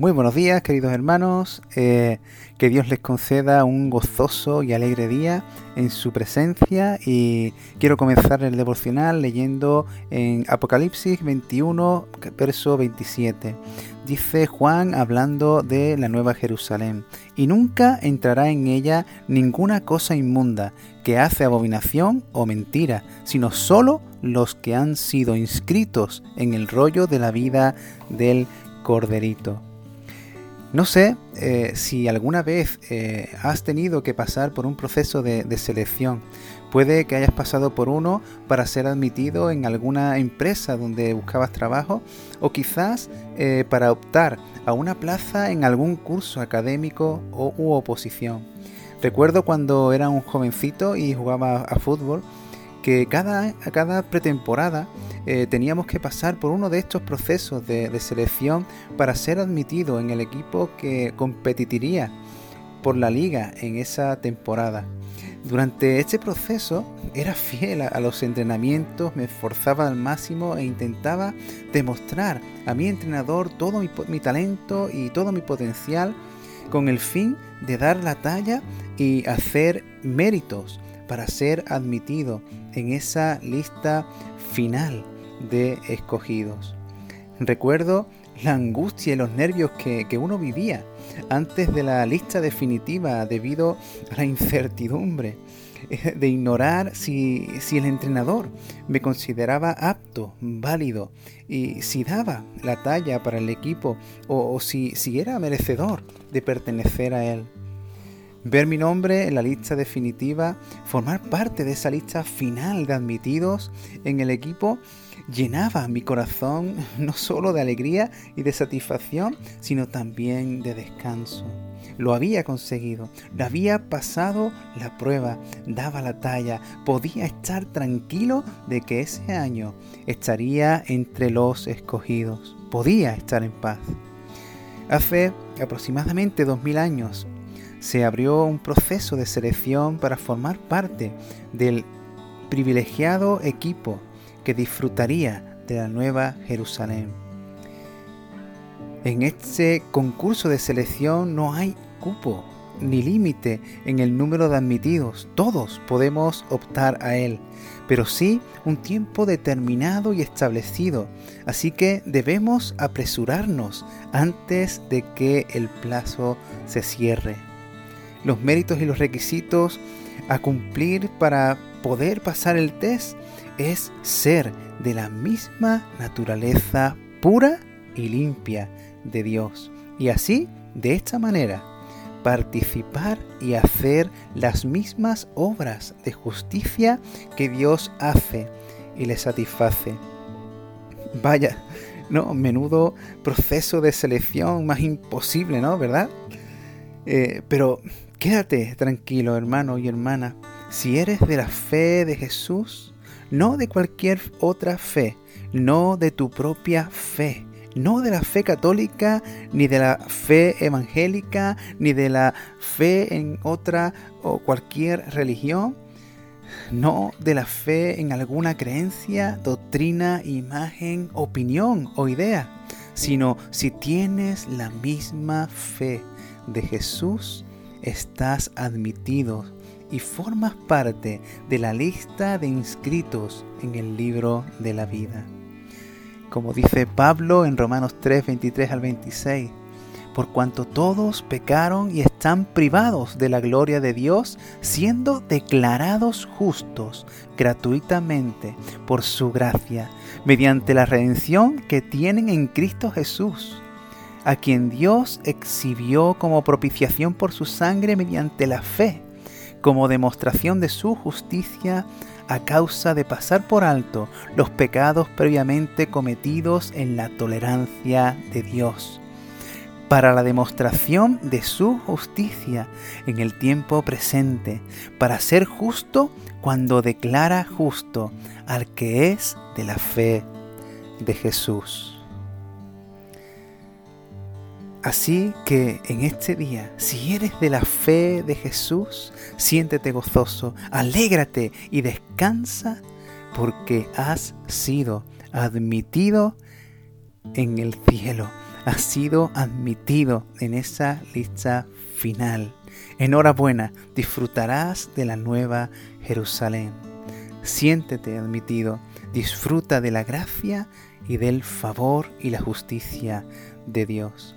Muy buenos días, queridos hermanos. Eh, que Dios les conceda un gozoso y alegre día en su presencia. Y quiero comenzar el devocional leyendo en Apocalipsis 21, verso 27. Dice Juan hablando de la nueva Jerusalén. Y nunca entrará en ella ninguna cosa inmunda que hace abominación o mentira, sino solo los que han sido inscritos en el rollo de la vida del Corderito. No sé eh, si alguna vez eh, has tenido que pasar por un proceso de, selección. Puede que hayas pasado por uno para ser admitido en alguna empresa donde buscabas trabajo o quizás eh, para optar a una plaza en algún curso académico o u oposición. Recuerdo cuando era un jovencito y jugaba a fútbol que cada, cada pretemporada eh, teníamos que pasar por uno de estos procesos de, selección para ser admitido en el equipo que competiría por la liga en esa temporada. Durante este proceso era fiel a, los entrenamientos, me esforzaba al máximo e intentaba demostrar a mi entrenador todo mi talento y todo mi potencial con el fin de dar la talla y hacer méritos para ser admitido en esa lista final de escogidos. Recuerdo la angustia y los nervios que, uno vivía antes de la lista definitiva debido a la incertidumbre eh, de ignorar si, el entrenador me consideraba apto, válido y si daba la talla para el equipo o, o si, si era merecedor de pertenecer a él ver mi nombre en la lista definitiva, formar parte de esa lista final de admitidos en el equipo, llenaba mi corazón no solo de alegría y de satisfacción, sino también de descanso. Lo había conseguido, lo había pasado la prueba, daba la talla, podía estar tranquilo de que ese año estaría entre los escogidos, podía estar en paz. Hace aproximadamente dos mil años se abrió un proceso de selección para formar parte del privilegiado equipo que disfrutaría de la nueva Jerusalén. En este concurso de selección no hay cupo ni límite en el número de admitidos. Todos podemos optar a él, pero sí un tiempo determinado y establecido. Así que debemos apresurarnos antes de que el plazo se cierre los méritos y los requisitos a cumplir para poder pasar el test es ser de la misma naturaleza pura y limpia de Dios. Y así, de esta manera, participar y hacer las mismas obras de justicia que Dios hace y le satisface. Vaya, no, menudo proceso de selección más imposible, ¿no? ¿Verdad? Eh, pero Quédate tranquilo, hermano y hermana, si eres de la fe de Jesús, no de cualquier otra fe, no de tu propia fe, no de la fe católica, ni de la fe evangélica, ni de la fe en otra o cualquier religión, no de la fe en alguna creencia, doctrina, imagen, opinión o idea, sino si tienes la misma fe de Jesús, estás admitido y formas parte de la lista de inscritos en el libro de la vida. Como dice Pablo en Romanos 3, 23 al 26, por cuanto todos pecaron y están privados de la gloria de Dios, siendo declarados justos gratuitamente por su gracia, mediante la redención que tienen en Cristo Jesús a quien Dios exhibió como propiciación por su sangre mediante la fe, como demostración de su justicia a causa de pasar por alto los pecados previamente cometidos en la tolerancia de Dios, para la demostración de su justicia en el tiempo presente, para ser justo cuando declara justo al que es de la fe de Jesús. Así que en este día, si eres de la fe de Jesús, siéntete gozoso, alégrate y descansa porque has sido admitido en el cielo. has sido admitido en esa lista final. Enhorabuena, disfrutarás de la nueva Jerusalén. Siéntete admitido, disfruta de la gracia y del favor y la justicia de Dios.